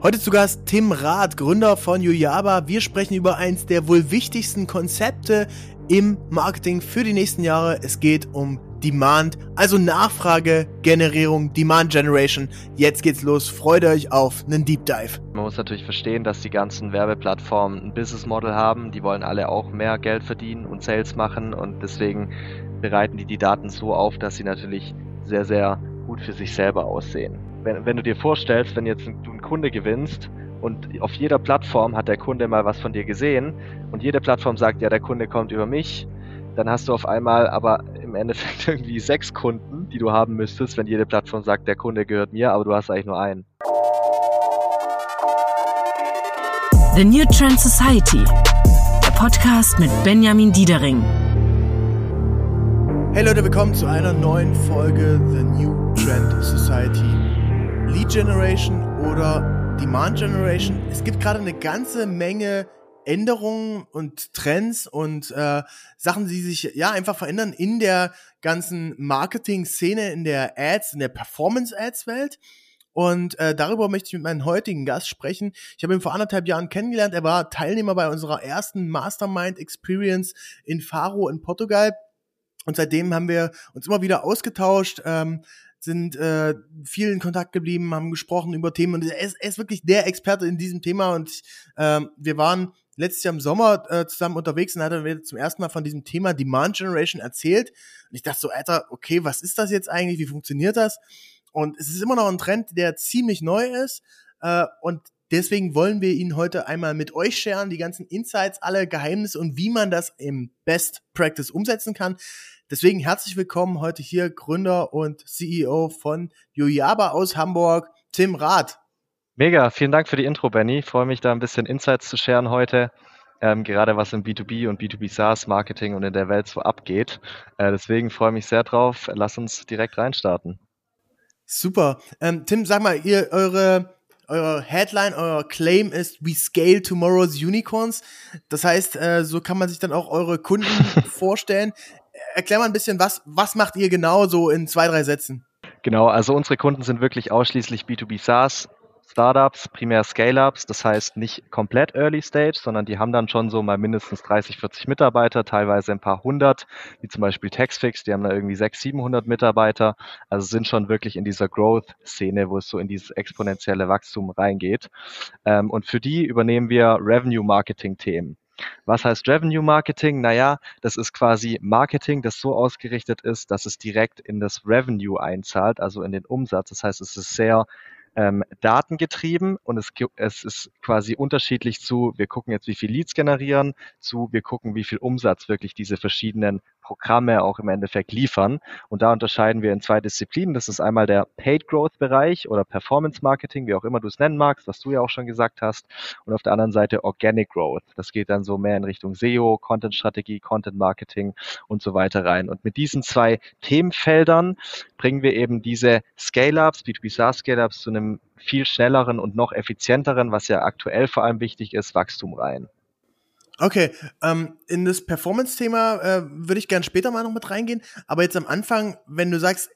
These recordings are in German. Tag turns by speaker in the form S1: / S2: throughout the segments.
S1: Heute zu Gast Tim Rath, Gründer von Yuyaba. Wir sprechen über eins der wohl wichtigsten Konzepte im Marketing für die nächsten Jahre. Es geht um Demand, also Nachfragegenerierung, Demand Generation. Jetzt geht's los. Freut euch auf einen Deep Dive.
S2: Man muss natürlich verstehen, dass die ganzen Werbeplattformen ein Business Model haben. Die wollen alle auch mehr Geld verdienen und Sales machen und deswegen bereiten die die Daten so auf, dass sie natürlich sehr, sehr gut für sich selber aussehen wenn, wenn du dir vorstellst, wenn jetzt du Kunde gewinnst und auf jeder Plattform hat der Kunde mal was von dir gesehen und jede Plattform sagt, ja, der Kunde kommt über mich, dann hast du auf einmal aber im Endeffekt irgendwie sechs Kunden, die du haben müsstest, wenn jede Plattform sagt, der Kunde gehört mir, aber du hast eigentlich nur einen.
S3: The New Trend Society, der Podcast mit Benjamin Diedering.
S1: Hey Leute, willkommen zu einer neuen Folge The New Trend Society. Lead Generation oder Demand Generation. Es gibt gerade eine ganze Menge Änderungen und Trends und äh, Sachen, die sich ja einfach verändern in der ganzen Marketing-Szene, in der Ads, in der Performance-Ads-Welt. Und äh, darüber möchte ich mit meinem heutigen Gast sprechen. Ich habe ihn vor anderthalb Jahren kennengelernt. Er war Teilnehmer bei unserer ersten Mastermind Experience in Faro in Portugal. Und seitdem haben wir uns immer wieder ausgetauscht. Ähm, sind äh, viel in Kontakt geblieben, haben gesprochen über Themen. Und er ist, er ist wirklich der Experte in diesem Thema. Und ähm, wir waren letztes Jahr im Sommer äh, zusammen unterwegs und hat er mir zum ersten Mal von diesem Thema Demand Generation erzählt. Und ich dachte so, Alter, okay, was ist das jetzt eigentlich, wie funktioniert das? Und es ist immer noch ein Trend, der ziemlich neu ist. Äh, und Deswegen wollen wir ihn heute einmal mit euch sharen, die ganzen Insights, alle Geheimnisse und wie man das im Best Practice umsetzen kann. Deswegen herzlich willkommen heute hier Gründer und CEO von Yuyaba aus Hamburg, Tim Rath.
S2: Mega, vielen Dank für die Intro, Benny. Ich freue mich da ein bisschen Insights zu sharen heute. Ähm, gerade was im B2B und B2B SaaS Marketing und in der Welt so abgeht. Äh, deswegen freue ich mich sehr drauf. Lass uns direkt reinstarten.
S1: Super. Ähm, Tim, sag mal, ihr eure euer Headline, euer Claim ist We Scale Tomorrow's Unicorns. Das heißt, äh, so kann man sich dann auch eure Kunden vorstellen erklär mal ein bisschen, was, was macht ihr genau so in zwei, drei Sätzen?
S2: Genau, also unsere Kunden sind wirklich ausschließlich B2B SaaS. Startups, primär Scale-Ups, das heißt nicht komplett Early Stage, sondern die haben dann schon so mal mindestens 30, 40 Mitarbeiter, teilweise ein paar hundert, wie zum Beispiel Taxfix, die haben da irgendwie 600, 700 Mitarbeiter, also sind schon wirklich in dieser Growth-Szene, wo es so in dieses exponentielle Wachstum reingeht. Ähm, und für die übernehmen wir Revenue-Marketing-Themen. Was heißt Revenue Marketing? Naja, das ist quasi Marketing, das so ausgerichtet ist, dass es direkt in das Revenue einzahlt, also in den Umsatz. Das heißt, es ist sehr ähm, datengetrieben und es, es ist quasi unterschiedlich zu, wir gucken jetzt, wie viel Leads generieren, zu, wir gucken, wie viel Umsatz wirklich diese verschiedenen Programme auch im Endeffekt liefern. Und da unterscheiden wir in zwei Disziplinen. Das ist einmal der Paid Growth Bereich oder Performance Marketing, wie auch immer du es nennen magst, was du ja auch schon gesagt hast. Und auf der anderen Seite Organic Growth. Das geht dann so mehr in Richtung SEO, Content Strategie, Content Marketing und so weiter rein. Und mit diesen zwei Themenfeldern bringen wir eben diese Scale-Ups, B2B SaaS Scale-Ups zu einem viel schnelleren und noch effizienteren, was ja aktuell vor allem wichtig ist, Wachstum rein.
S1: Okay, ähm, in das Performance-Thema äh, würde ich gern später mal noch mit reingehen. Aber jetzt am Anfang, wenn du sagst,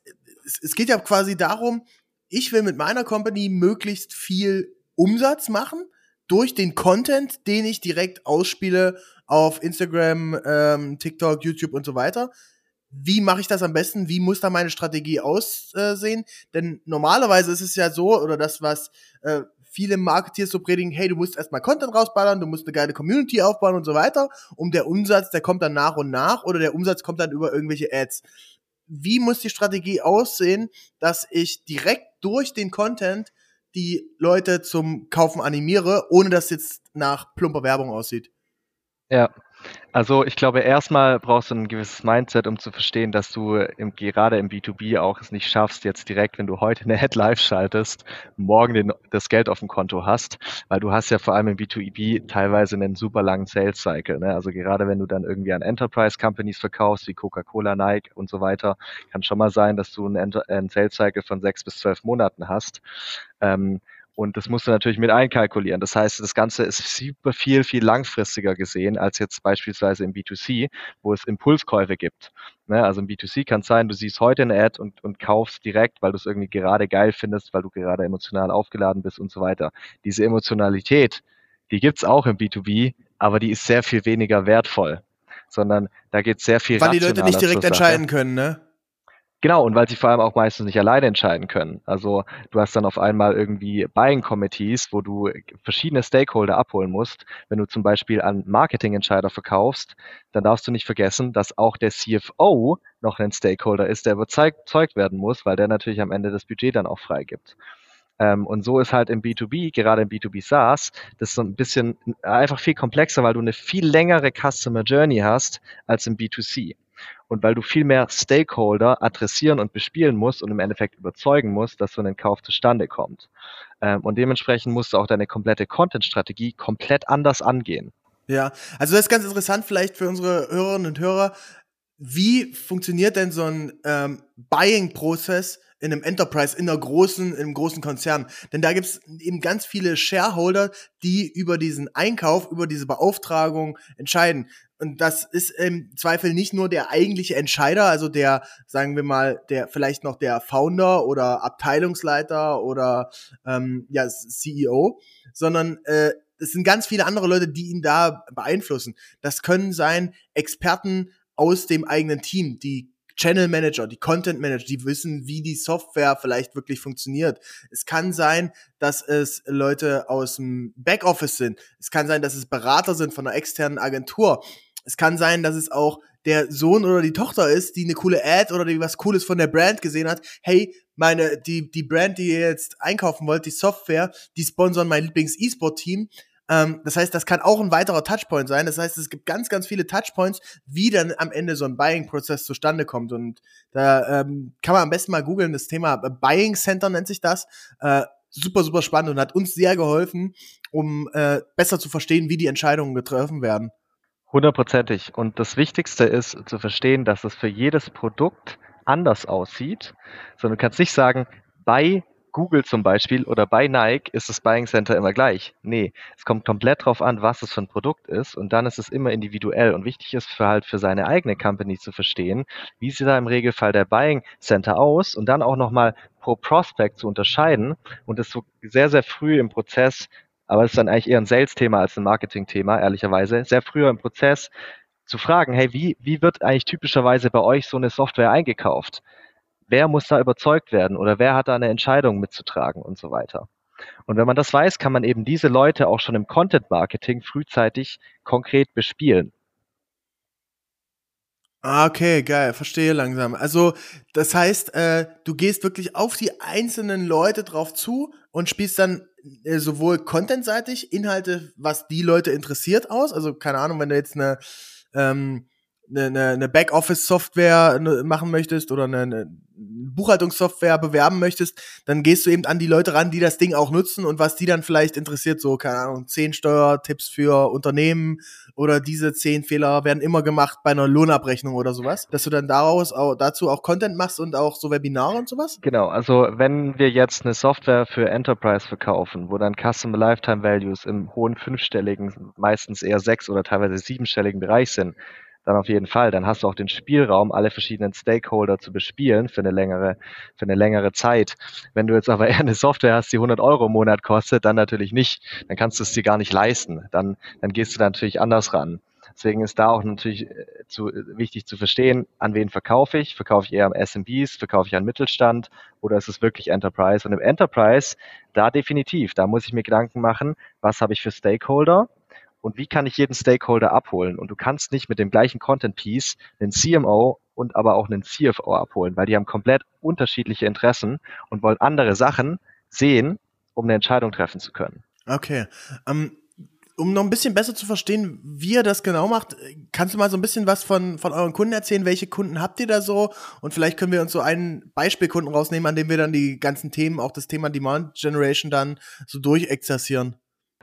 S1: es, es geht ja quasi darum, ich will mit meiner Company möglichst viel Umsatz machen durch den Content, den ich direkt ausspiele auf Instagram, ähm, TikTok, YouTube und so weiter. Wie mache ich das am besten? Wie muss da meine Strategie aussehen? Denn normalerweise ist es ja so, oder das, was äh, viele Marketeers so predigen, hey, du musst erstmal Content rausballern, du musst eine geile Community aufbauen und so weiter. Und der Umsatz, der kommt dann nach und nach oder der Umsatz kommt dann über irgendwelche Ads. Wie muss die Strategie aussehen, dass ich direkt durch den Content die Leute zum Kaufen animiere, ohne dass jetzt nach plumper Werbung aussieht?
S2: Ja, also ich glaube, erstmal brauchst du ein gewisses Mindset, um zu verstehen, dass du im, gerade im B2B auch es nicht schaffst, jetzt direkt, wenn du heute eine Head live schaltest, morgen den, das Geld auf dem Konto hast, weil du hast ja vor allem im B2B teilweise einen super langen Sales Cycle. Ne? Also gerade wenn du dann irgendwie an Enterprise Companies verkaufst, wie Coca-Cola, Nike und so weiter, kann schon mal sein, dass du einen, einen Sales Cycle von sechs bis zwölf Monaten hast. Ähm, Und das musst du natürlich mit einkalkulieren. Das heißt, das Ganze ist super viel, viel langfristiger gesehen als jetzt beispielsweise im B2C, wo es Impulskäufe gibt. Ne? Also im B2C kann es sein, du siehst heute eine Ad und, und kaufst direkt, weil du es irgendwie gerade geil findest, weil du gerade emotional aufgeladen bist und so weiter. Diese Emotionalität, die gibt's auch im B2B, aber die ist sehr viel weniger wertvoll. Sondern da geht sehr viel
S1: Weil die Leute nicht direkt entscheiden können, ne?
S2: Genau, und weil sie vor allem auch meistens nicht alleine entscheiden können. Also du hast dann auf einmal irgendwie Buying Committees, wo du verschiedene Stakeholder abholen musst. Wenn du zum Beispiel an Marketingentscheider verkaufst, dann darfst du nicht vergessen, dass auch der CFO noch ein Stakeholder ist, der überzeugt werden muss, weil der natürlich am Ende das Budget dann auch freigibt. Ähm, und so ist halt im B2B, gerade im B2B SaaS, das so ein bisschen einfach viel komplexer, weil du eine viel längere Customer Journey hast als im B2C und weil du viel mehr Stakeholder adressieren und bespielen musst und im Endeffekt überzeugen musst, dass so ein Kauf zustande kommt. Ähm, und dementsprechend musst du auch deine komplette Content-Strategie komplett anders angehen.
S1: Ja, also das ist ganz interessant vielleicht für unsere Hörerinnen und Hörer. Wie funktioniert denn so ein ähm, Buying-Prozess in einem Enterprise, in einer großen, in einem großen Konzern. Denn da gibt's eben ganz viele Shareholder, die über diesen Einkauf, über diese Beauftragung entscheiden. Und das ist im Zweifel nicht nur der eigentliche Entscheider, also der, sagen wir mal, der vielleicht noch der Founder oder Abteilungsleiter oder ähm, ja, CEO, sondern äh, es sind ganz viele andere Leute, die ihn da beeinflussen. Das können sein Experten aus dem eigenen Team, die Channel Manager, die Content Manager, die wissen, wie die Software vielleicht wirklich funktioniert. Es kann sein, dass es Leute aus dem Backoffice sind. Es kann sein, dass es Berater sind von einer externen Agentur. Es kann sein, dass es auch der Sohn oder die Tochter ist, die eine coole Ad oder die was Cooles von der Brand gesehen hat. Hey, meine, die, die Brand, die ihr jetzt einkaufen wollt, die Software, die sponsern mein Lieblings-E-Sport-Team. Ähm, das heißt, das kann auch ein weiterer Touchpoint sein. Das heißt, es gibt ganz, ganz viele Touchpoints, wie dann am Ende so ein Buying-Prozess zustande kommt. Und da ähm, kann man am besten mal googeln, das Thema Buying Center nennt sich das. Äh, super, super spannend und hat uns sehr geholfen, um äh, besser zu verstehen, wie die Entscheidungen getroffen werden.
S2: Hundertprozentig. Und das Wichtigste ist zu verstehen, dass es für jedes Produkt anders aussieht. Sondern du kannst nicht sagen, bei Google zum Beispiel oder bei Nike ist das Buying Center immer gleich. Nee, es kommt komplett drauf an, was es für ein Produkt ist und dann ist es immer individuell und wichtig ist für halt für seine eigene Company zu verstehen, wie sieht da im Regelfall der Buying Center aus und dann auch nochmal pro Prospect zu unterscheiden und das so sehr, sehr früh im Prozess, aber es ist dann eigentlich eher ein Sales-Thema als ein Marketing-Thema, ehrlicherweise, sehr früher im Prozess zu fragen, hey, wie, wie wird eigentlich typischerweise bei euch so eine Software eingekauft? wer muss da überzeugt werden oder wer hat da eine Entscheidung mitzutragen und so weiter. Und wenn man das weiß, kann man eben diese Leute auch schon im Content Marketing frühzeitig konkret bespielen.
S1: Ah, okay, geil, verstehe langsam. Also, das heißt, äh, du gehst wirklich auf die einzelnen Leute drauf zu und spielst dann sowohl contentseitig Inhalte, was die Leute interessiert aus. Also, keine Ahnung, wenn du jetzt eine ähm, eine, eine Backoffice-Software ne, machen möchtest oder eine, eine Buchhaltungssoftware bewerben möchtest, dann gehst du eben an die Leute ran, die das Ding auch nutzen und was die dann vielleicht interessiert, so, keine Ahnung, zehn Steuertipps für Unternehmen oder diese zehn Fehler werden immer gemacht bei einer Lohnabrechnung oder sowas, dass du dann daraus auch, dazu auch Content machst und auch so Webinare und sowas?
S2: Genau, also wenn wir jetzt eine Software für Enterprise verkaufen, wo dann Customer Lifetime Values im hohen fünfstelligen, meistens eher sechs oder teilweise siebenstelligen Bereich sind, dann auf jeden Fall. Dann hast du auch den Spielraum, alle verschiedenen Stakeholder zu bespielen für eine längere, für eine längere Zeit. Wenn du jetzt aber eher eine Software hast, die 100 Euro im Monat kostet, dann natürlich nicht. Dann kannst du es dir gar nicht leisten. Dann, dann gehst du da natürlich anders ran. Deswegen ist da auch natürlich äh, zu, wichtig zu verstehen, an wen verkaufe ich? Verkaufe ich eher am SMBs? Verkaufe ich an Mittelstand? Oder ist es wirklich Enterprise? Und im Enterprise, da definitiv, da muss ich mir Gedanken machen, was habe ich für Stakeholder? Und wie kann ich jeden Stakeholder abholen? Und du kannst nicht mit dem gleichen Content Piece einen CMO und aber auch einen CFO abholen, weil die haben komplett unterschiedliche Interessen und wollen andere Sachen sehen, um eine Entscheidung treffen zu können.
S1: Okay. Um, ähm, um noch ein bisschen besser zu verstehen, wie ihr das genau macht, kannst du mal so ein bisschen was von, von euren Kunden erzählen? Welche Kunden habt ihr da so? Und vielleicht können wir uns so einen Beispielkunden rausnehmen, an dem wir dann die ganzen Themen, auch das Thema Demand Generation dann so durchexerzieren.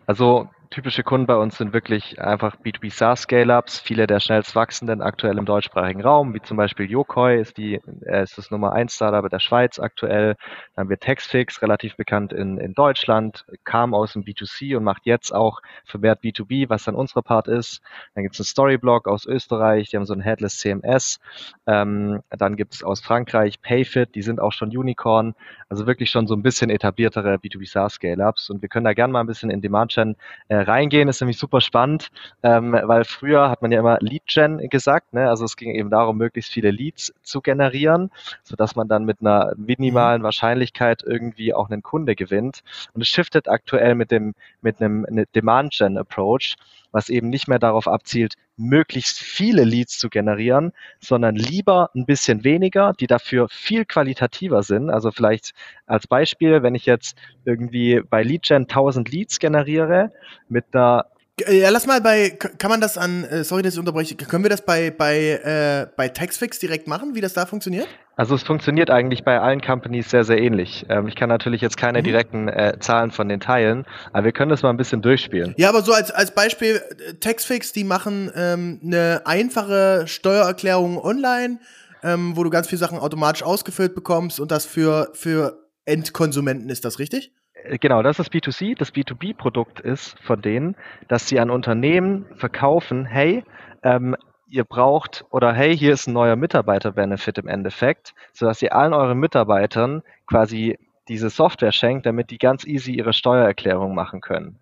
S2: Also typische Kunden bei uns sind wirklich einfach B2B SaaS Scale-Ups, viele der schnellst wachsenden aktuell im deutschsprachigen Raum, wie zum Beispiel Yokoi ist die, äh, ist das Nummer 1 Startup der Schweiz aktuell. Dann haben wir Taxfix, relativ bekannt in, in Deutschland, kam aus dem B2C und macht jetzt auch vermehrt B2B, was dann unsere Part ist. Dann gibt es einen Storyblog aus Österreich, die haben so ein Headless CMS. Ähm, dann gibt es aus Frankreich Payfit, die sind auch schon Unicorn, also wirklich schon so ein bisschen etabliertere B2B SaaS Scale-Ups und wir können da gerne mal ein bisschen in Demand Gen äh, reingehen, ist nämlich super spannend, ähm, weil früher hat man ja immer Lead Gen gesagt, ne? also es ging eben darum, möglichst viele Leads zu generieren, sodass man dann mit einer minimalen mhm. Wahrscheinlichkeit irgendwie auch einen Kunde gewinnt und es shiftet aktuell mit dem mit einem Demand Gen Approach, was eben nicht mehr darauf abzielt, möglichst viele Leads zu generieren, sondern lieber ein bisschen weniger, die dafür viel qualitativer sind. Also vielleicht als Beispiel, wenn ich jetzt irgendwie bei LeadGen 1000 Leads generiere mit einer
S1: ja, lass mal bei, kann man das an, äh, sorry, dass ich unterbreche, können wir das bei, bei, äh, bei Taxfix direkt machen, wie das da funktioniert?
S2: Also es funktioniert eigentlich bei allen Companies sehr, sehr ähnlich. Ähm, ich kann natürlich jetzt keine mhm. direkten äh, Zahlen von den teilen, aber wir können das mal ein bisschen durchspielen.
S1: Ja, aber so als, als Beispiel, äh, Taxfix, die machen ähm, eine einfache Steuererklärung online, ähm, wo du ganz viele Sachen automatisch ausgefüllt bekommst und das für, für Endkonsumenten ist das richtig?
S2: Äh, genau, das ist B2C. Das B2B-Produkt ist von denen, dass sie an Unternehmen verkaufen, hey, ähm, ihr braucht oder hey, hier ist ein neuer Mitarbeiter-Benefit im Endeffekt, sodass ihr allen euren Mitarbeitern quasi diese Software schenkt, damit die ganz easy ihre Steuererklärung machen können.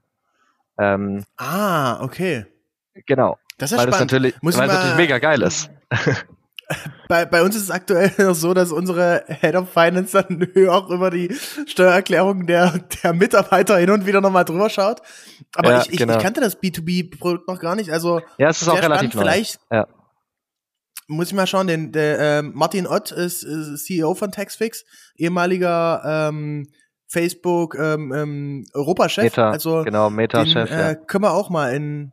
S1: Ähm, ah, okay.
S2: Genau.
S1: Das ist weil spannend.
S2: Das natürlich,
S1: Muss
S2: weil es natürlich mega geil ist.
S1: bei, bei uns ist es aktuell noch so, dass unsere Head of Finance dann auch über die Steuererklärung der, der Mitarbeiter hin und wieder nochmal drüber schaut. Aber ja, ich, ich, genau. ich kannte das B2B-Produkt noch gar nicht. Also
S2: ja, es ist auch relativ
S1: neu. Vielleicht ja. muss ich mal schauen, denn der äh, Martin Ott ist, ist CEO von Taxfix, ehemaliger ähm, Facebook ähm, ähm, Europachef.
S2: Meta,
S1: also
S2: genau, Meta-Chef.
S1: Äh, ja. Können wir auch mal in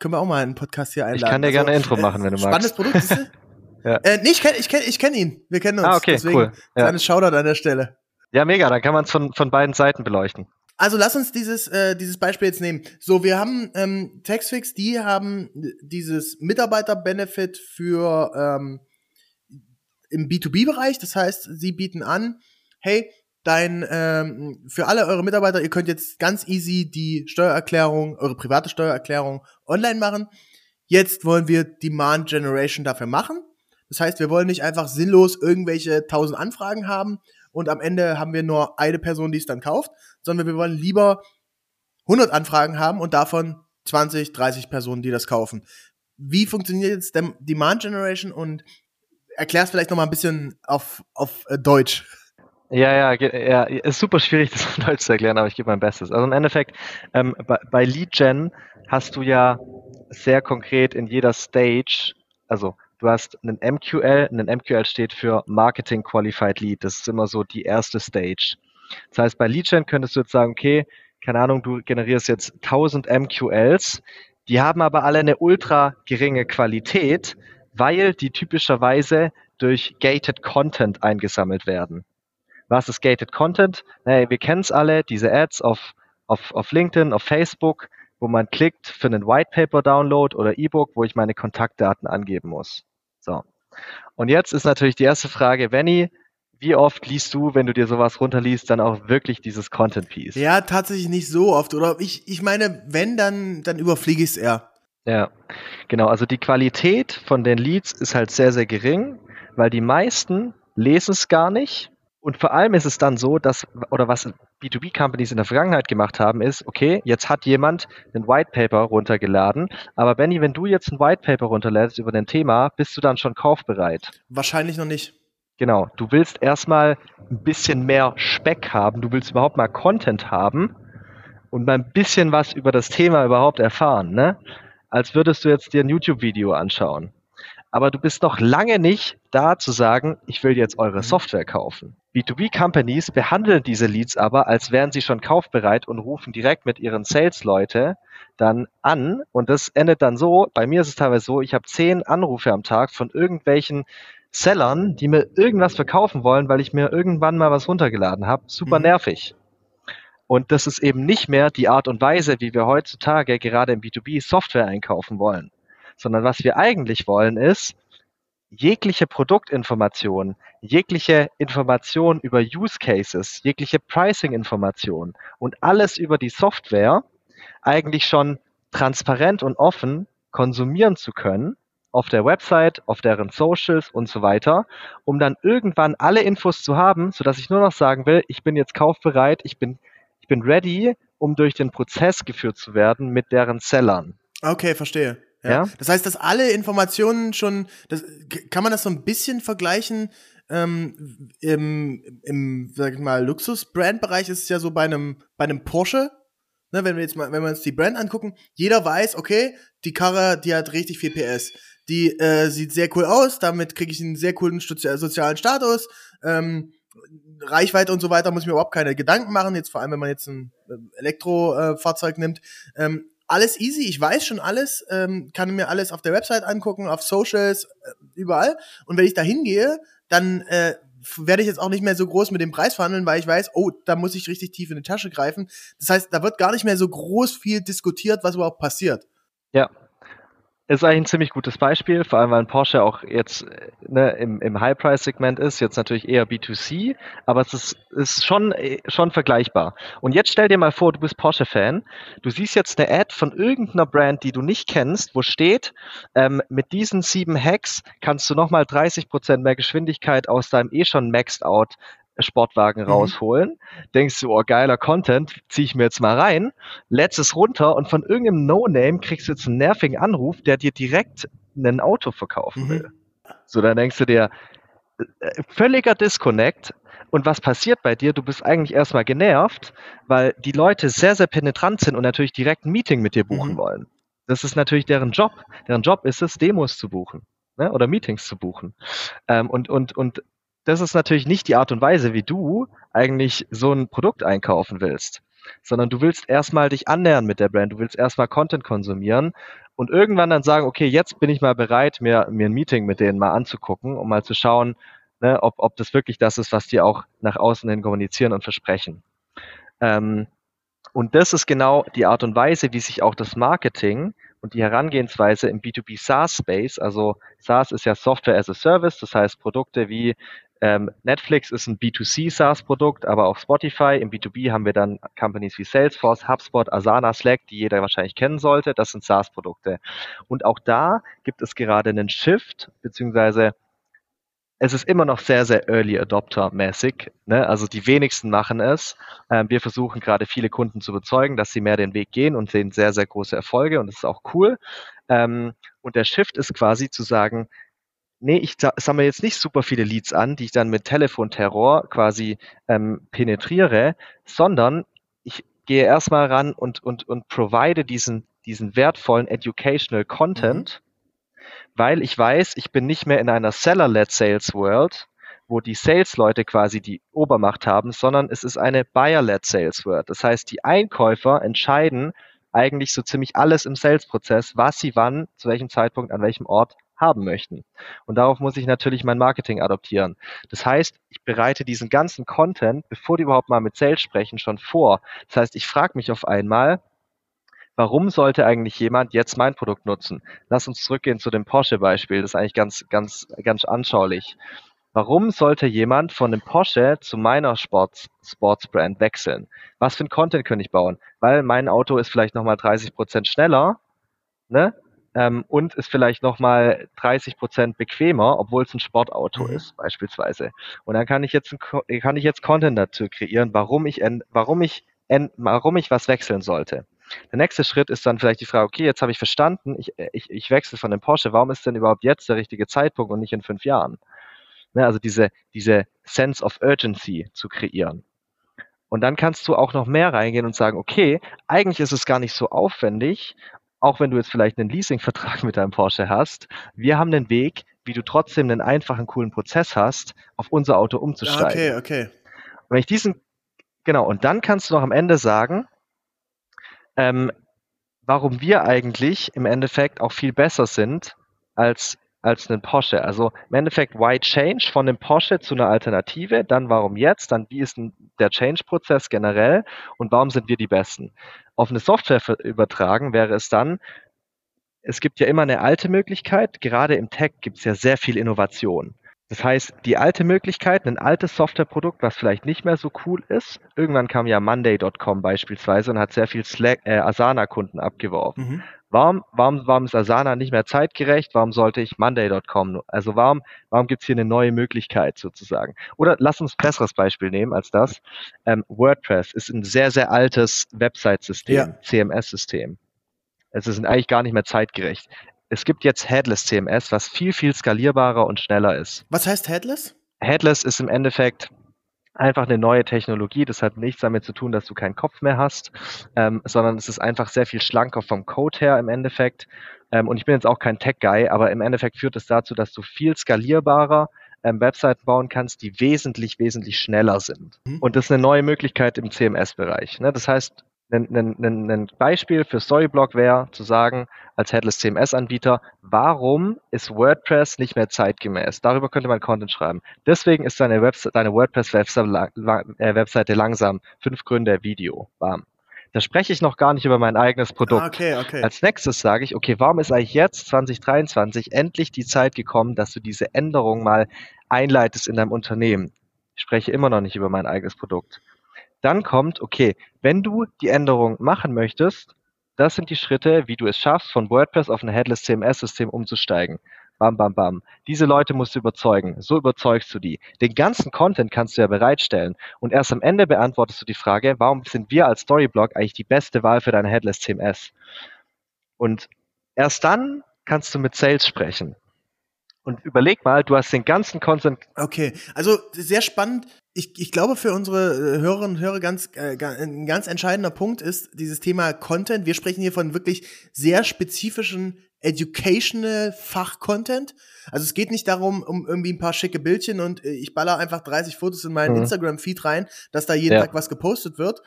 S1: können wir auch mal einen Podcast hier einladen.
S2: Ich kann dir
S1: also,
S2: gerne Intro machen, wenn du
S1: spannendes
S2: magst.
S1: Spannendes Produkt, Ja. Äh, nee, ich kenne ich kenn, ich kenn ihn. Wir kennen uns.
S2: Ah, okay,
S1: Deswegen
S2: cool. Ja.
S1: Kleines Shoutout an der Stelle.
S2: Ja, mega. Dann kann man es von, von beiden Seiten beleuchten.
S1: Also lass uns dieses, äh, dieses Beispiel jetzt nehmen. So, wir haben ähm, Taxfix, die haben dieses Mitarbeiter-Benefit für ähm, im B2B-Bereich. Das heißt, sie bieten an, hey, dein ähm, für alle eure Mitarbeiter, ihr könnt jetzt ganz easy die Steuererklärung, eure private Steuererklärung online machen. Jetzt wollen wir Demand Generation dafür machen. Das heißt, wir wollen nicht einfach sinnlos irgendwelche tausend Anfragen haben und am Ende haben wir nur eine Person, die es dann kauft, sondern wir wollen lieber 100 Anfragen haben und davon 20, 30 Personen, die das kaufen. Wie funktioniert jetzt Demand Generation und erklär's vielleicht noch mal ein bisschen auf, auf äh, Deutsch.
S2: Ja, ja, ja, ist super schwierig, das auf Deutsch zu erklären, aber ich gebe mein Bestes. Also im Endeffekt, ähm, bei, bei Lead Gen hast du ja sehr konkret in jeder Stage, also du hast einen MQL, ein MQL steht für Marketing Qualified Lead. Das ist immer so die erste Stage. Das heißt, bei Leadgen könntest du jetzt sagen, okay, keine Ahnung, du generierst jetzt 1000 MQLs, die haben aber alle eine ultra geringe Qualität, weil die typischerweise durch Gated Content eingesammelt werden. Was ist Gated Content? Naja, wir kennen es alle, diese Ads auf, auf, auf LinkedIn, auf Facebook, wo man klickt für einen White Paper Download oder E-Book, wo ich meine Kontaktdaten angeben muss. So. Und jetzt ist natürlich die erste Frage, Benny, wie oft liest du, wenn du dir sowas runterliest, dann auch wirklich dieses Content Piece?
S1: Ja, tatsächlich nicht so oft. Oder ich, ich meine, wenn, dann, dann überfliege ich es eher.
S2: Ja, genau. Also die Qualität von den Leads ist halt sehr, sehr gering, weil die meisten lesen es gar nicht und vor allem ist es dann so, dass, oder was B2B-Companies in der Vergangenheit gemacht haben, ist, okay, jetzt hat jemand ein White Paper runtergeladen, aber Benny, wenn du jetzt ein White Paper runterlädst über ein Thema, bist du dann schon kaufbereit?
S1: Wahrscheinlich noch nicht.
S2: Genau, du willst erstmal ein bisschen mehr Speck haben, du willst überhaupt mal Content haben und mal ein bisschen was über das Thema überhaupt erfahren, ne? Als würdest du jetzt dir ein YouTube-Video anschauen. Aber du bist noch lange nicht da zu sagen, ich will jetzt eure mhm. Software kaufen. B2B-Companies behandeln diese Leads aber, als wären sie schon kaufbereit und rufen direkt mit ihren Sales-Leute dann an. Und das endet dann so, bei mir ist es teilweise so, ich habe zehn Anrufe am Tag von irgendwelchen Sellern, die mir irgendwas verkaufen wollen, weil ich mir irgendwann mal was runtergeladen habe. Super mhm. nervig. Und das ist eben nicht mehr die Art und Weise, wie wir heutzutage gerade im B2B Software einkaufen wollen, sondern was wir eigentlich wollen ist, jegliche Produktinformation, jegliche Information über Use Cases, jegliche Pricing-Information und alles über die Software eigentlich schon transparent und offen konsumieren zu können auf der Website, auf deren Socials und so weiter, um dann irgendwann alle Infos zu haben, sodass ich nur noch sagen will, ich bin jetzt kaufbereit, ich bin, ich bin ready, um durch den Prozess geführt zu werden mit deren Sellern.
S1: Okay, verstehe. Ja. ja. Das heißt, dass alle Informationen schon, das, kann man das so ein bisschen vergleichen? Ähm, Im, im sag ich mal, Luxus-Brand-Bereich ist es ja so bei einem, bei einem Porsche, Ne, wenn wir jetzt mal, wenn wir uns die Brand angucken, jeder weiß, okay, die Karre, die hat richtig viel PS. Die äh, sieht sehr cool aus, damit kriege ich einen sehr coolen sozialen Status. Ähm, Reichweite und so weiter muss ich mir überhaupt keine Gedanken machen, jetzt vor allem, wenn man jetzt ein äh, Elektrofahrzeug äh, nimmt. Ähm, alles easy, ich weiß schon alles, ähm, kann mir alles auf der Website angucken, auf Socials, äh, überall. Und wenn ich da hingehe, dann äh, werde ich jetzt auch nicht mehr so groß mit dem Preis verhandeln, weil ich weiß, oh, da muss ich richtig tief in die Tasche greifen. Das heißt, da wird gar nicht mehr so groß viel diskutiert, was überhaupt passiert.
S2: Ja, ist eigentlich ein ziemlich gutes Beispiel, vor allem weil ein Porsche auch jetzt ne, im, im High-Price-Segment ist, jetzt natürlich eher B2C, aber es ist, ist schon, schon vergleichbar. Und jetzt stell dir mal vor, du bist Porsche-Fan, du siehst jetzt eine Ad von irgendeiner Brand, die du nicht kennst, wo steht, ähm, mit diesen sieben Hacks kannst du nochmal 30% mehr Geschwindigkeit aus deinem eh schon maxed Sportwagen mhm. rausholen, denkst du, oh geiler Content, zieh ich mir jetzt mal rein, lädst es runter und von irgendeinem No-Name kriegst du jetzt einen nervigen Anruf, der dir direkt ein Auto verkaufen mhm. will. So, dann denkst du dir, äh, völliger Disconnect. Und was passiert bei dir? Du bist eigentlich erstmal genervt, weil die Leute sehr, sehr penetrant sind und natürlich direkt ein Meeting mit dir buchen mhm. wollen. Das ist natürlich deren Job. Deren Job ist es, Demos zu buchen ne? oder Meetings zu buchen. Ähm, und, und, und das ist natürlich nicht die Art und Weise, wie du eigentlich so ein Produkt einkaufen willst, sondern du willst erstmal dich annähern mit der Brand, du willst erstmal Content konsumieren und irgendwann dann sagen, okay, jetzt bin ich mal bereit, mir, mir ein Meeting mit denen mal anzugucken, um mal zu schauen, ne, ob, ob das wirklich das ist, was die auch nach außen hin kommunizieren und versprechen. Ähm, und das ist genau die Art und Weise, wie sich auch das Marketing und die Herangehensweise im B2B SaaS Space, also SaaS ist ja Software as a Service, das heißt Produkte wie ähm, Netflix ist ein B2C SaaS-Produkt, aber auch Spotify. Im B2B haben wir dann Companies wie Salesforce, HubSpot, Asana, Slack, die jeder wahrscheinlich kennen sollte. Das sind SaaS-Produkte. Und auch da gibt es gerade einen Shift, beziehungsweise es ist immer noch sehr, sehr Early Adopter-mäßig. Ne? Also die wenigsten machen es. Ähm, wir versuchen gerade viele Kunden zu überzeugen, dass sie mehr den Weg gehen und sehen sehr, sehr große Erfolge und das ist auch cool. Ähm, und der Shift ist quasi zu sagen, nee, ich sammle jetzt nicht super viele Leads an, die ich dann mit Telefonterror quasi ähm, penetriere, sondern ich gehe erstmal ran und, und, und provide diesen, diesen wertvollen educational Content, mhm. weil ich weiß, ich bin nicht mehr in einer Seller-led Sales World, wo die Sales-Leute quasi die Obermacht haben, sondern es ist eine Buyer-led Sales World. Das heißt, die Einkäufer entscheiden eigentlich so ziemlich alles im Sales-Prozess, was sie wann, zu welchem Zeitpunkt, an welchem Ort haben möchten. Und darauf muss ich natürlich mein Marketing adoptieren. Das heißt, ich bereite diesen ganzen Content, bevor die überhaupt mal mit Sales sprechen, schon vor. Das heißt, ich frage mich auf einmal, warum sollte eigentlich jemand jetzt mein Produkt nutzen? Lass uns zurückgehen zu dem Porsche-Beispiel. Das ist eigentlich ganz, ganz, ganz anschaulich. Warum sollte jemand von dem Porsche zu meiner Sports, Sportsbrand wechseln? Was für ein Content könnte ich bauen? Weil mein Auto ist vielleicht nochmal 30 Prozent schneller, ne? Ähm, und ist vielleicht nochmal 30 Prozent bequemer, obwohl es ein Sportauto mhm. ist, beispielsweise. Und dann kann ich jetzt ein, kann ich jetzt Content dazu kreieren, warum ich warum ich warum ich was wechseln sollte. Der nächste Schritt ist dann vielleicht die Frage, okay, jetzt habe ich verstanden, ich, ich, ich wechsle von dem Porsche, warum ist denn überhaupt jetzt der richtige Zeitpunkt und nicht in fünf Jahren? Ne, also diese, diese Sense of Urgency zu kreieren. Und dann kannst du auch noch mehr reingehen und sagen, okay, eigentlich ist es gar nicht so aufwendig auch wenn du jetzt vielleicht einen Leasingvertrag mit deinem Porsche hast, wir haben einen Weg, wie du trotzdem einen einfachen, coolen Prozess hast, auf unser Auto umzusteigen.
S1: Okay, okay.
S2: Und wenn ich diesen, genau, und dann kannst du noch am Ende sagen, ähm, warum wir eigentlich im Endeffekt auch viel besser sind als als einen Porsche. Also im Endeffekt, why change von einem Porsche zu einer Alternative? Dann warum jetzt? Dann wie ist der Change-Prozess generell? Und warum sind wir die Besten? Auf eine Software übertragen wäre es dann, es gibt ja immer eine alte Möglichkeit, gerade im Tech gibt es ja sehr viel Innovation. Das heißt, die alte Möglichkeit, ein altes Softwareprodukt, was vielleicht nicht mehr so cool ist, irgendwann kam ja Monday.com beispielsweise und hat sehr viel Slack, äh, Asana-Kunden abgeworfen. Mhm. Warum, warum, warum ist Asana nicht mehr zeitgerecht? Warum sollte ich Monday.com? Also warum, warum gibt es hier eine neue Möglichkeit sozusagen? Oder lass uns ein besseres Beispiel nehmen als das. Ähm, WordPress ist ein sehr, sehr altes Website-System, ja. CMS-System. Es ist eigentlich gar nicht mehr zeitgerecht. Es gibt jetzt Headless CMS, was viel, viel skalierbarer und schneller ist.
S1: Was heißt Headless?
S2: Headless ist im Endeffekt einfach eine neue Technologie. Das hat nichts damit zu tun, dass du keinen Kopf mehr hast, ähm, sondern es ist einfach sehr viel schlanker vom Code her im Endeffekt. Ähm, und ich bin jetzt auch kein Tech-Guy, aber im Endeffekt führt es dazu, dass du viel skalierbarer ähm, Webseiten bauen kannst, die wesentlich, wesentlich schneller sind. Mhm. Und das ist eine neue Möglichkeit im CMS-Bereich. Ne? Das heißt, ein Beispiel für Storyblock wäre zu sagen, als Headless CMS-Anbieter, warum ist WordPress nicht mehr zeitgemäß? Darüber könnte man Content schreiben. Deswegen ist deine, deine WordPress-Webseite äh, langsam. Fünf Gründe, Video. Bam. Da spreche ich noch gar nicht über mein eigenes Produkt. Ah,
S1: okay, okay.
S2: Als nächstes sage ich, okay, warum ist eigentlich jetzt 2023 endlich die Zeit gekommen, dass du diese Änderung mal einleitest in deinem Unternehmen? Ich spreche immer noch nicht über mein eigenes Produkt. Dann kommt, okay, wenn du die Änderung machen möchtest, das sind die Schritte, wie du es schaffst, von WordPress auf ein Headless CMS-System umzusteigen. Bam, bam, bam. Diese Leute musst du überzeugen. So überzeugst du die. Den ganzen Content kannst du ja bereitstellen. Und erst am Ende beantwortest du die Frage, warum sind wir als Storyblock eigentlich die beste Wahl für dein Headless CMS? Und erst dann kannst du mit Sales sprechen. Und überleg mal, du hast den ganzen Content.
S1: Okay, also sehr spannend ich, ich glaube, für unsere äh, Hörerinnen und Hörer ganz, äh, ein ganz entscheidender Punkt ist dieses Thema Content. Wir sprechen hier von wirklich sehr spezifischen educational Fach-Content. Also es geht nicht darum, um irgendwie ein paar schicke Bildchen und äh, ich baller einfach 30 Fotos in meinen mhm. Instagram-Feed rein, dass da jeden ja. Tag was gepostet wird.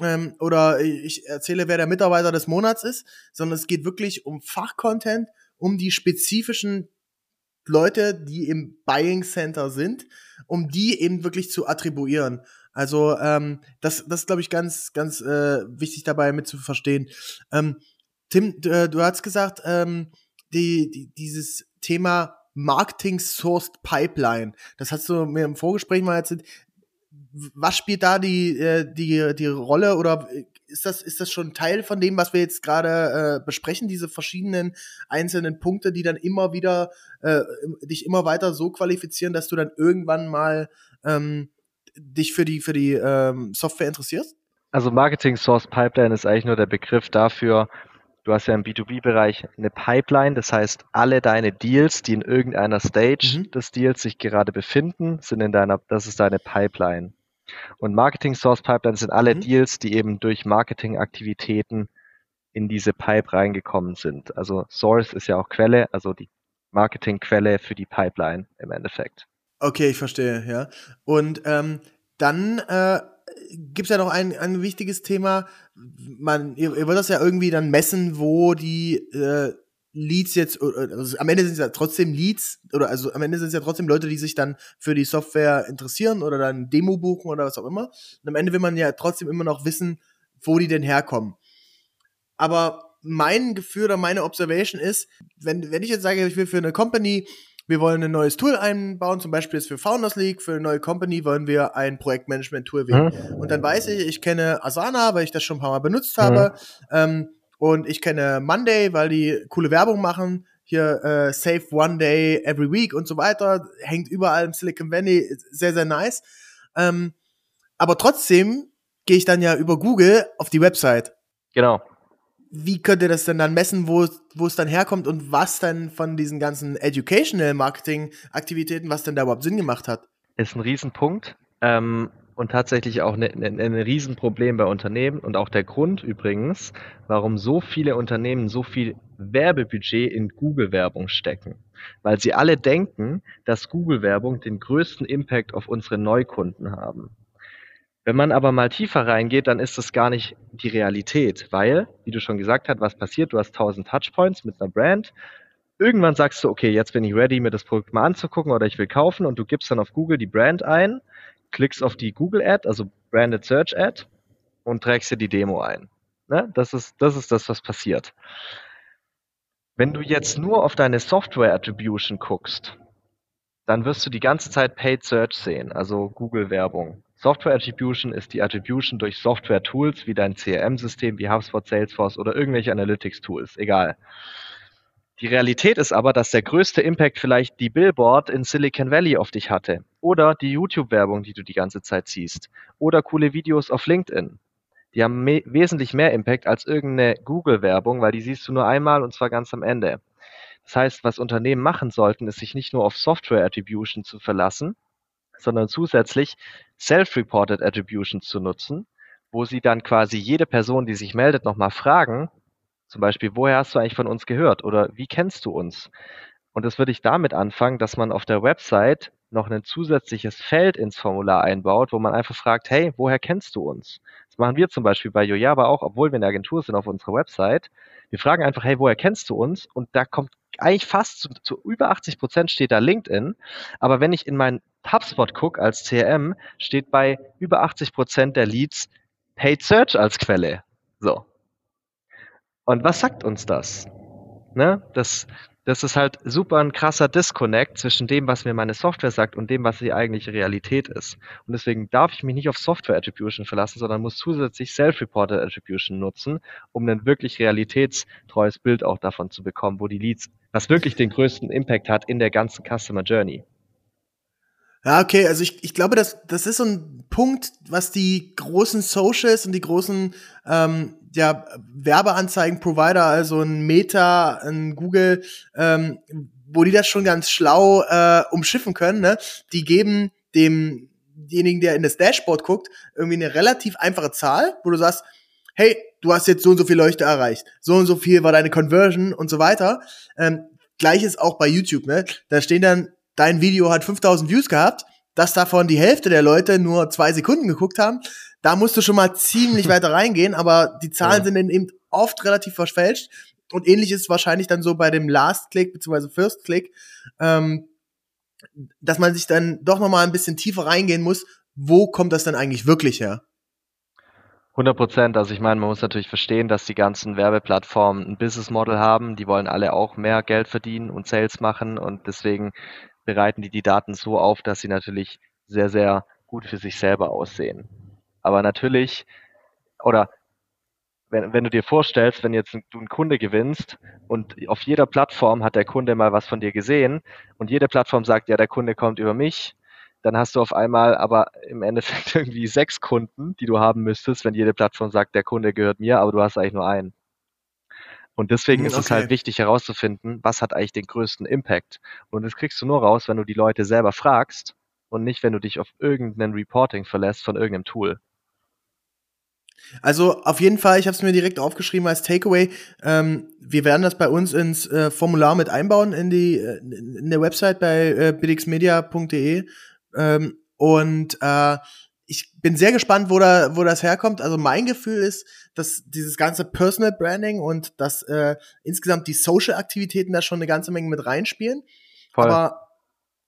S1: Ähm, oder ich erzähle, wer der Mitarbeiter des Monats ist, sondern es geht wirklich um Fachcontent, um die spezifischen Leute, die im Buying Center sind, um die eben wirklich zu attribuieren. Also ähm, das, das ist, glaube ich, ganz, ganz äh, wichtig dabei mit zu verstehen. Ähm, Tim, du, äh, du hast gesagt, ähm, die, die, dieses Thema Marketing Sourced Pipeline, das hast du mir im Vorgespräch mal erzählt. Was spielt da die, äh, die, die Rolle oder ist das, ist das schon Teil von dem, was wir jetzt gerade äh, besprechen, diese verschiedenen einzelnen Punkte, die dann immer wieder äh, dich immer weiter so qualifizieren, dass du dann irgendwann mal ähm, dich für die, für die ähm, Software interessierst?
S2: Also Marketing Source Pipeline ist eigentlich nur der Begriff dafür, du hast ja im B2B-Bereich eine Pipeline, das heißt, alle deine Deals, die in irgendeiner Stage mhm. des Deals sich gerade befinden, sind in deiner, das ist deine Pipeline. Und Marketing Source Pipelines sind alle mhm. Deals, die eben durch Marketingaktivitäten in diese Pipe reingekommen sind. Also Source ist ja auch Quelle, also die Marketingquelle für die Pipeline im Endeffekt.
S1: Okay, ich verstehe, ja. Und ähm, dann äh, gibt es ja noch ein, ein wichtiges Thema. Man, ihr, ihr wollt das ja irgendwie dann messen, wo die äh, Leads jetzt, also am Ende sind es ja trotzdem Leads, oder also am Ende sind es ja trotzdem Leute, die sich dann für die Software interessieren oder dann Demo buchen oder was auch immer. Und am Ende will man ja trotzdem immer noch wissen, wo die denn herkommen. Aber mein Gefühl oder meine Observation ist, wenn, wenn ich jetzt sage, ich will für eine Company, wir wollen ein neues Tool einbauen, zum Beispiel jetzt für Founders League, für eine neue Company wollen wir ein Projektmanagement-Tool wählen. Mhm. Und dann weiß ich, ich kenne Asana, weil ich das schon ein paar Mal benutzt habe. Mhm. Ähm, und ich kenne Monday, weil die coole Werbung machen. Hier äh, Save One Day Every Week und so weiter. Hängt überall im Silicon Valley. Sehr, sehr nice. Ähm, aber trotzdem gehe ich dann ja über Google auf die Website.
S2: Genau.
S1: Wie könnt ihr das denn dann messen, wo, wo es dann herkommt und was dann von diesen ganzen Educational Marketing Aktivitäten, was denn da überhaupt Sinn gemacht hat?
S2: Ist ein Riesenpunkt. Ähm, und tatsächlich auch ne, ne, ein Riesenproblem bei Unternehmen und auch der Grund übrigens, warum so viele Unternehmen so viel Werbebudget in Google-Werbung stecken. Weil sie alle denken, dass Google-Werbung den größten Impact auf unsere Neukunden haben. Wenn man aber mal tiefer reingeht, dann ist das gar nicht die Realität, weil, wie du schon gesagt hast, was passiert? Du hast 1000 Touchpoints mit einer Brand irgendwann sagst du, okay, jetzt bin ich ready, mir das Produkt mal anzugucken oder ich will kaufen und du gibst dann auf Google die Brand ein, klickst auf die Google Ad, also Branded Search Ad und trägst dir die Demo ein. Ne? Das, ist, das ist das, was passiert. Wenn du jetzt nur auf deine Software Attribution guckst, dann wirst du die ganze Zeit Paid Search sehen, also Google Werbung. Software Attribution ist die Attribution durch Software Tools wie dein CRM-System, wie HubSpot, Salesforce oder irgendwelche Analytics Tools, egal. Die Realität ist aber, dass der größte Impact vielleicht die Billboard in Silicon Valley auf dich hatte oder die YouTube-Werbung, die du die ganze Zeit siehst oder coole Videos auf LinkedIn. Die haben me wesentlich mehr Impact als irgendeine Google-Werbung, weil die siehst du nur einmal und zwar ganz am Ende. Das heißt, was Unternehmen machen sollten, ist sich nicht nur auf Software Attribution zu verlassen, sondern zusätzlich Self-Reported Attributions zu nutzen, wo sie dann quasi jede Person, die sich meldet, nochmal fragen, zum Beispiel, woher hast du eigentlich von uns gehört oder wie kennst du uns? Und das würde ich damit anfangen, dass man auf der Website noch ein zusätzliches Feld ins Formular einbaut, wo man einfach fragt, hey, woher kennst du uns? Das machen wir zum Beispiel bei Yojaba auch, obwohl wir eine Agentur sind auf unserer Website. Wir fragen einfach, hey, woher kennst du uns? Und da kommt eigentlich fast zu, zu über 80 Prozent steht da LinkedIn. Aber wenn ich in meinen HubSpot gucke als CRM, steht bei über 80 Prozent der Leads Paid Search als Quelle. So. Und was sagt uns das? Ne? Das, das ist halt super ein krasser Disconnect zwischen dem, was mir meine Software sagt und dem, was die eigentliche Realität ist. Und deswegen darf ich mich nicht auf Software Attribution verlassen, sondern muss zusätzlich Self-Reported Attribution nutzen, um ein wirklich realitätstreues Bild auch davon zu bekommen, wo die Leads, was wirklich den größten Impact hat in der ganzen Customer Journey.
S1: Ja, okay, also ich, ich glaube, das, das ist so ein Punkt, was die großen Socials und die großen ähm, ja, Werbeanzeigen-Provider, also ein Meta, ein Google, ähm, wo die das schon ganz schlau äh, umschiffen können, ne? Die geben demjenigen, der in das Dashboard guckt, irgendwie eine relativ einfache Zahl, wo du sagst, hey, du hast jetzt so und so viel Leuchte erreicht, so und so viel war deine Conversion und so weiter. Ähm, Gleiches auch bei YouTube, ne? Da stehen dann dein Video hat 5000 Views gehabt, dass davon die Hälfte der Leute nur zwei Sekunden geguckt haben, da musst du schon mal ziemlich weiter reingehen, aber die Zahlen ja. sind dann eben oft relativ verfälscht. Und ähnlich ist es wahrscheinlich dann so bei dem Last Click bzw. First Click, ähm, dass man sich dann doch noch mal ein bisschen tiefer reingehen muss. Wo kommt das denn eigentlich wirklich her?
S2: 100 Prozent. Also ich meine, man muss natürlich verstehen, dass die ganzen Werbeplattformen ein Business Model haben. Die wollen alle auch mehr Geld verdienen und Sales machen und deswegen bereiten die die Daten so auf, dass sie natürlich sehr, sehr gut für sich selber aussehen. Aber natürlich, oder wenn, wenn du dir vorstellst, wenn jetzt du einen Kunde gewinnst und auf jeder Plattform hat der Kunde mal was von dir gesehen und jede Plattform sagt, ja, der Kunde kommt über mich, dann hast du auf einmal aber im Endeffekt irgendwie sechs Kunden, die du haben müsstest, wenn jede Plattform sagt, der Kunde gehört mir, aber du hast eigentlich nur einen. Und deswegen hm, ist okay. es halt wichtig herauszufinden, was hat eigentlich den größten Impact. Und das kriegst du nur raus, wenn du die Leute selber fragst und nicht, wenn du dich auf irgendein Reporting verlässt von irgendeinem Tool.
S1: Also auf jeden Fall, ich habe es mir direkt aufgeschrieben als Takeaway. Ähm, wir werden das bei uns ins äh, Formular mit einbauen in die äh, in der Website bei äh, bidixmedia.de ähm, und äh, ich bin sehr gespannt, wo da wo das herkommt. Also mein Gefühl ist, dass dieses ganze Personal Branding und dass äh, insgesamt die Social Aktivitäten da schon eine ganze Menge mit reinspielen. Voll. Aber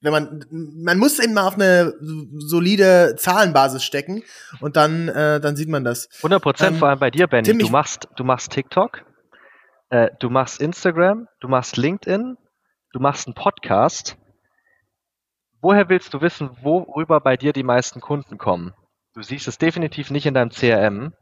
S1: wenn man, man muss eben mal auf eine solide Zahlenbasis stecken und dann, äh, dann sieht man das.
S2: 100 Prozent, ähm, vor allem bei dir, Benny. Tim, du machst, du machst TikTok, äh, du machst Instagram, du machst LinkedIn, du machst einen Podcast. Woher willst du wissen, worüber bei dir die meisten Kunden kommen? Du siehst es definitiv nicht in deinem CRM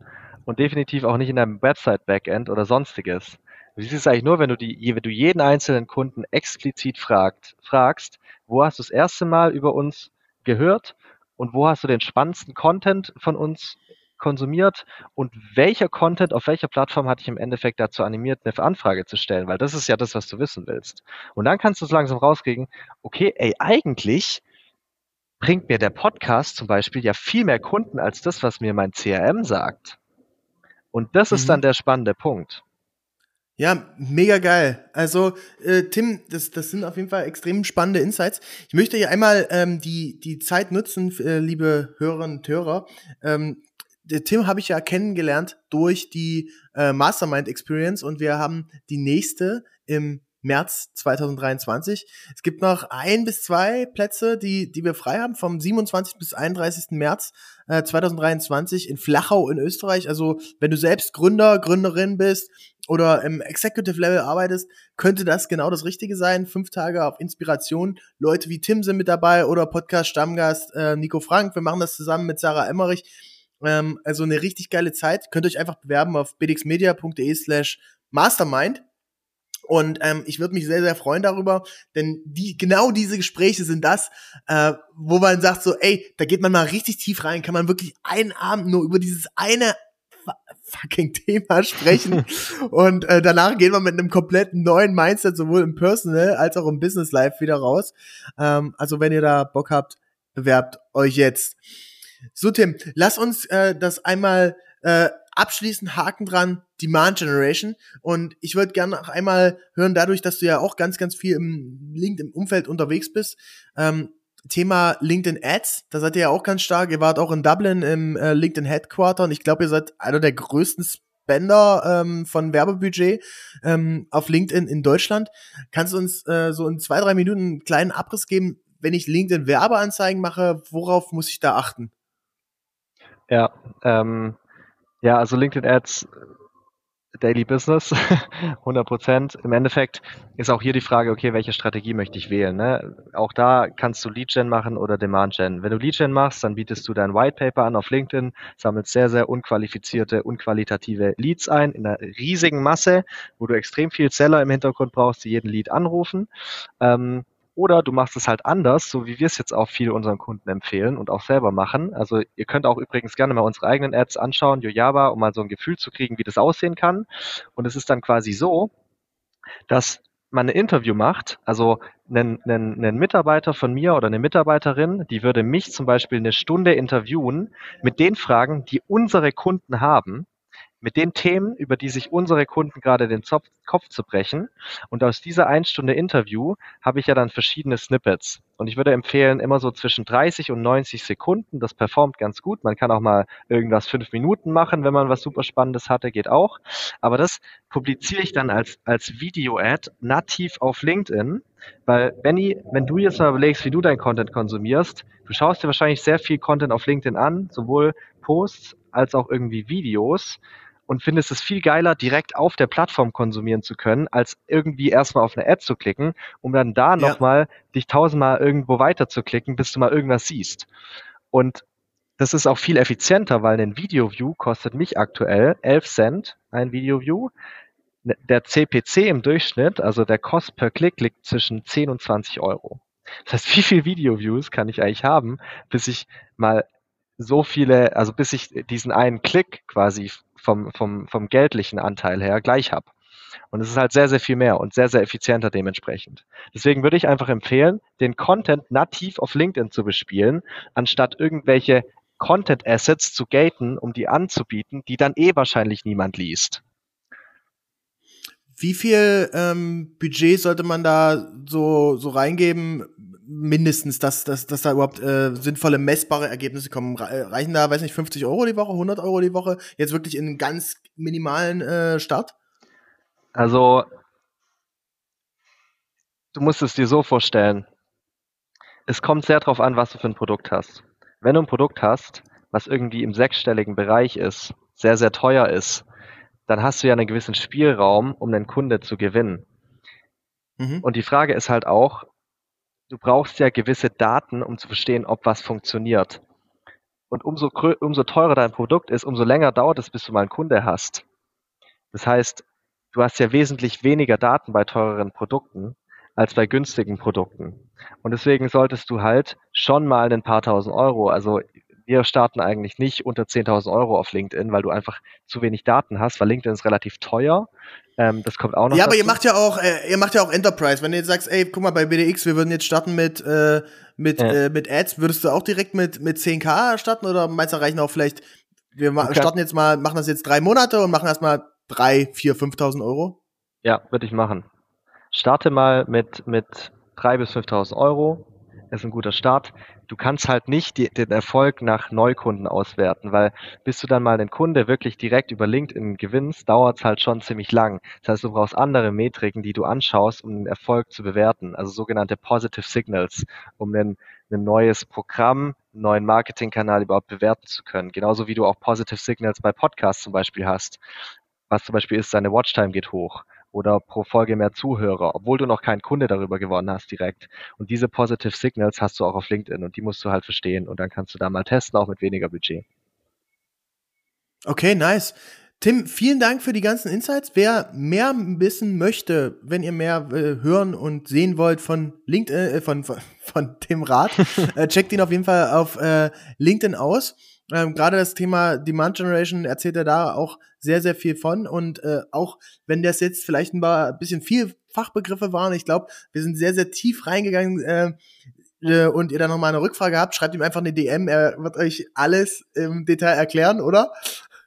S2: und definitiv auch nicht in deinem Website-Backend oder sonstiges. Du siehst es eigentlich nur, wenn du, die, wenn du jeden einzelnen Kunden explizit fragt, fragst, wo hast du das erste Mal über uns gehört und wo hast du den spannendsten Content von uns konsumiert und welcher Content auf welcher Plattform hat dich im Endeffekt dazu animiert, eine Anfrage zu stellen, weil das ist ja das, was du wissen willst. Und dann kannst du es langsam rauskriegen, okay, ey, eigentlich bringt mir der Podcast zum Beispiel ja viel mehr Kunden als das, was mir mein CRM sagt. Und das mhm. ist dann der spannende Punkt.
S1: Ja, mega geil. Also, äh, Tim, das, das sind auf jeden Fall extrem spannende Insights. Ich möchte hier einmal ähm, die, die Zeit nutzen, äh, liebe Hörerinnen und Hörer. Ähm, der Tim habe ich ja kennengelernt durch die äh, Mastermind Experience und wir haben die nächste im März 2023. Es gibt noch ein bis zwei Plätze, die, die wir frei haben, vom 27. bis 31. März äh, 2023 in Flachau in Österreich. Also wenn du selbst Gründer, Gründerin bist oder im Executive Level arbeitest, könnte das genau das Richtige sein. Fünf Tage auf Inspiration. Leute wie Tim sind mit dabei oder Podcast Stammgast äh, Nico Frank. Wir machen das zusammen mit Sarah Emmerich. Ähm, also eine richtig geile Zeit. Könnt euch einfach bewerben auf bdxmedia.de slash mastermind. Und ähm, ich würde mich sehr, sehr freuen darüber, denn die, genau diese Gespräche sind das, äh, wo man sagt so, ey, da geht man mal richtig tief rein, kann man wirklich einen Abend nur über dieses eine fucking Thema sprechen und äh, danach gehen wir mit einem komplett neuen Mindset sowohl im Personal als auch im Business Life wieder raus. Ähm, also wenn ihr da Bock habt, bewerbt euch jetzt. So Tim, lass uns äh, das einmal äh, abschließend Haken dran, Demand Generation. Und ich würde gerne noch einmal hören, dadurch, dass du ja auch ganz, ganz viel im LinkedIn-Umfeld unterwegs bist, ähm, Thema LinkedIn Ads, da seid ihr ja auch ganz stark. Ihr wart auch in Dublin im äh, LinkedIn Headquarter und ich glaube, ihr seid einer der größten Spender ähm, von Werbebudget ähm, auf LinkedIn in Deutschland. Kannst du uns äh, so in zwei, drei Minuten einen kleinen Abriss geben, wenn ich LinkedIn Werbeanzeigen mache, worauf muss ich da achten?
S2: Ja, ähm, ja, also LinkedIn Ads Daily Business, 100 Prozent. Im Endeffekt ist auch hier die Frage, okay, welche Strategie möchte ich wählen? Ne? Auch da kannst du Lead Gen machen oder Demand Gen. Wenn du Lead Gen machst, dann bietest du dein White Paper an auf LinkedIn, sammelst sehr, sehr unqualifizierte, unqualitative Leads ein in einer riesigen Masse, wo du extrem viel Seller im Hintergrund brauchst, die jeden Lead anrufen. Ähm, oder du machst es halt anders, so wie wir es jetzt auch viel unseren Kunden empfehlen und auch selber machen. Also ihr könnt auch übrigens gerne mal unsere eigenen Ads anschauen, Yojaba, um mal so ein Gefühl zu kriegen, wie das aussehen kann. Und es ist dann quasi so, dass man ein Interview macht, also einen, einen, einen Mitarbeiter von mir oder eine Mitarbeiterin, die würde mich zum Beispiel eine Stunde interviewen mit den Fragen, die unsere Kunden haben mit den Themen, über die sich unsere Kunden gerade den Zopf, Kopf zu brechen. Und aus dieser ein Stunde Interview habe ich ja dann verschiedene Snippets. Und ich würde empfehlen, immer so zwischen 30 und 90 Sekunden. Das performt ganz gut. Man kann auch mal irgendwas fünf Minuten machen, wenn man was super Spannendes hatte, geht auch. Aber das publiziere ich dann als, als Video-Ad nativ auf LinkedIn. Weil, Benny, wenn du jetzt mal überlegst, wie du dein Content konsumierst, du schaust dir wahrscheinlich sehr viel Content auf LinkedIn an, sowohl Posts als auch irgendwie Videos und findest es viel geiler, direkt auf der Plattform konsumieren zu können, als irgendwie erstmal auf eine Ad zu klicken, um dann da ja. nochmal dich tausendmal irgendwo weiter zu klicken, bis du mal irgendwas siehst. Und das ist auch viel effizienter, weil ein Video-View kostet mich aktuell 11 Cent, ein Video-View. Der CPC im Durchschnitt, also der Cost per Klick, liegt zwischen 10 und 20 Euro. Das heißt, wie viel Video-Views kann ich eigentlich haben, bis ich mal so viele, also bis ich diesen einen Klick quasi vom, vom, vom geldlichen Anteil her gleich habe. Und es ist halt sehr, sehr viel mehr und sehr, sehr effizienter dementsprechend. Deswegen würde ich einfach empfehlen, den Content nativ auf LinkedIn zu bespielen, anstatt irgendwelche Content Assets zu gaten, um die anzubieten, die dann eh wahrscheinlich niemand liest.
S1: Wie viel ähm, Budget sollte man da so, so reingeben, mindestens, dass, dass, dass da überhaupt äh, sinnvolle, messbare Ergebnisse kommen. Äh, reichen da, weiß nicht, 50 Euro die Woche, 100 Euro die Woche? Jetzt wirklich in ganz minimalen äh, Start?
S2: Also, du musst es dir so vorstellen. Es kommt sehr darauf an, was du für ein Produkt hast. Wenn du ein Produkt hast, was irgendwie im sechsstelligen Bereich ist, sehr, sehr teuer ist, dann hast du ja einen gewissen Spielraum, um den Kunde zu gewinnen. Mhm. Und die Frage ist halt auch, du brauchst ja gewisse Daten, um zu verstehen, ob was funktioniert. Und umso, umso teurer dein Produkt ist, umso länger dauert es, bis du mal einen Kunde hast. Das heißt, du hast ja wesentlich weniger Daten bei teureren Produkten als bei günstigen Produkten. Und deswegen solltest du halt schon mal ein paar tausend Euro, also wir starten eigentlich nicht unter 10.000 Euro auf LinkedIn, weil du einfach zu wenig Daten hast, weil LinkedIn ist relativ teuer. Ähm, das kommt auch noch.
S1: Ja, dazu. aber ihr macht ja auch, äh, ihr macht ja auch Enterprise. Wenn du jetzt sagst, ey, guck mal, bei BDX, wir würden jetzt starten mit, äh, mit, ja. äh, mit Ads, würdest du auch direkt mit, mit 10k starten oder meinst du, reichen auch vielleicht, wir okay. starten jetzt mal, machen das jetzt drei Monate und machen erstmal drei, vier, 5.000 Euro?
S2: Ja, würde ich machen. Starte mal mit, mit drei bis 5.000 Euro ist ein guter Start. Du kannst halt nicht die, den Erfolg nach Neukunden auswerten, weil bis du dann mal den Kunde wirklich direkt über LinkedIn gewinnst, dauert es halt schon ziemlich lang. Das heißt, du brauchst andere Metriken, die du anschaust, um den Erfolg zu bewerten, also sogenannte Positive Signals, um ein, neues Programm, einen neuen Marketingkanal überhaupt bewerten zu können. Genauso wie du auch Positive Signals bei Podcasts zum Beispiel hast. Was zum Beispiel ist, deine Watchtime geht hoch oder pro Folge mehr Zuhörer, obwohl du noch keinen Kunde darüber gewonnen hast direkt. Und diese Positive Signals hast du auch auf LinkedIn und die musst du halt verstehen und dann kannst du da mal testen, auch mit weniger Budget.
S1: Okay, nice. Tim, vielen Dank für die ganzen Insights. Wer mehr wissen möchte, wenn ihr mehr äh, hören und sehen wollt von LinkedIn, äh, von, von, von Tim Rath, äh, checkt ihn auf jeden Fall auf äh, LinkedIn aus. Ähm, Gerade das Thema Demand Generation erzählt er da auch sehr, sehr viel von. Und äh, auch wenn das jetzt vielleicht ein, paar, ein bisschen viel Fachbegriffe waren, ich glaube, wir sind sehr, sehr tief reingegangen. Äh, äh, und ihr dann nochmal eine Rückfrage habt, schreibt ihm einfach eine DM. Er wird euch alles im Detail erklären, oder?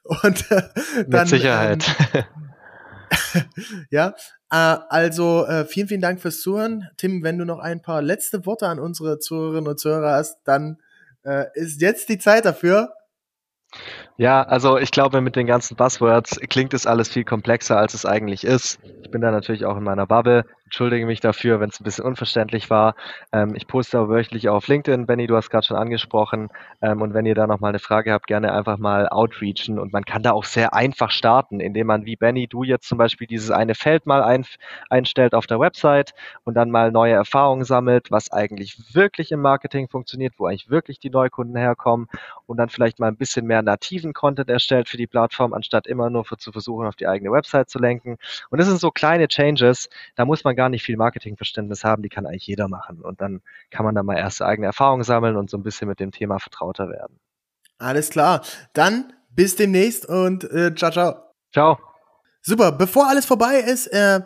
S1: Und äh, dann,
S2: Mit Sicherheit. Ähm,
S1: ja, äh, also äh, vielen, vielen Dank fürs Zuhören. Tim, wenn du noch ein paar letzte Worte an unsere Zuhörerinnen und Zuhörer hast, dann äh, ist jetzt die Zeit dafür.
S2: Ja, also ich glaube, mit den ganzen Buzzwords klingt es alles viel komplexer, als es eigentlich ist. Ich bin da natürlich auch in meiner Bubble entschuldige mich dafür, wenn es ein bisschen unverständlich war. Ähm, ich poste aber wöchentlich auf LinkedIn. Benny, du hast gerade schon angesprochen. Ähm, und wenn ihr da noch mal eine Frage habt, gerne einfach mal outreachen. Und man kann da auch sehr einfach starten, indem man wie Benny, du jetzt zum Beispiel dieses eine Feld mal ein, einstellt auf der Website und dann mal neue Erfahrungen sammelt, was eigentlich wirklich im Marketing funktioniert, wo eigentlich wirklich die Neukunden herkommen und dann vielleicht mal ein bisschen mehr nativen Content erstellt für die Plattform, anstatt immer nur für, zu versuchen, auf die eigene Website zu lenken. Und das sind so kleine Changes, da muss man gar nicht viel Marketingverständnis haben, die kann eigentlich jeder machen. Und dann kann man da mal erste eigene Erfahrungen sammeln und so ein bisschen mit dem Thema vertrauter werden.
S1: Alles klar. Dann bis demnächst und äh, ciao, ciao.
S2: Ciao.
S1: Super. Bevor alles vorbei ist, äh,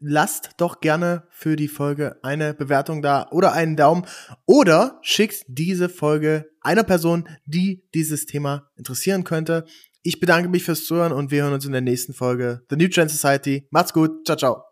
S1: lasst doch gerne für die Folge eine Bewertung da oder einen Daumen oder schickt diese Folge einer Person, die dieses Thema interessieren könnte. Ich bedanke mich fürs Zuhören und wir hören uns in der nächsten Folge The New Trend Society. Macht's gut. Ciao, ciao.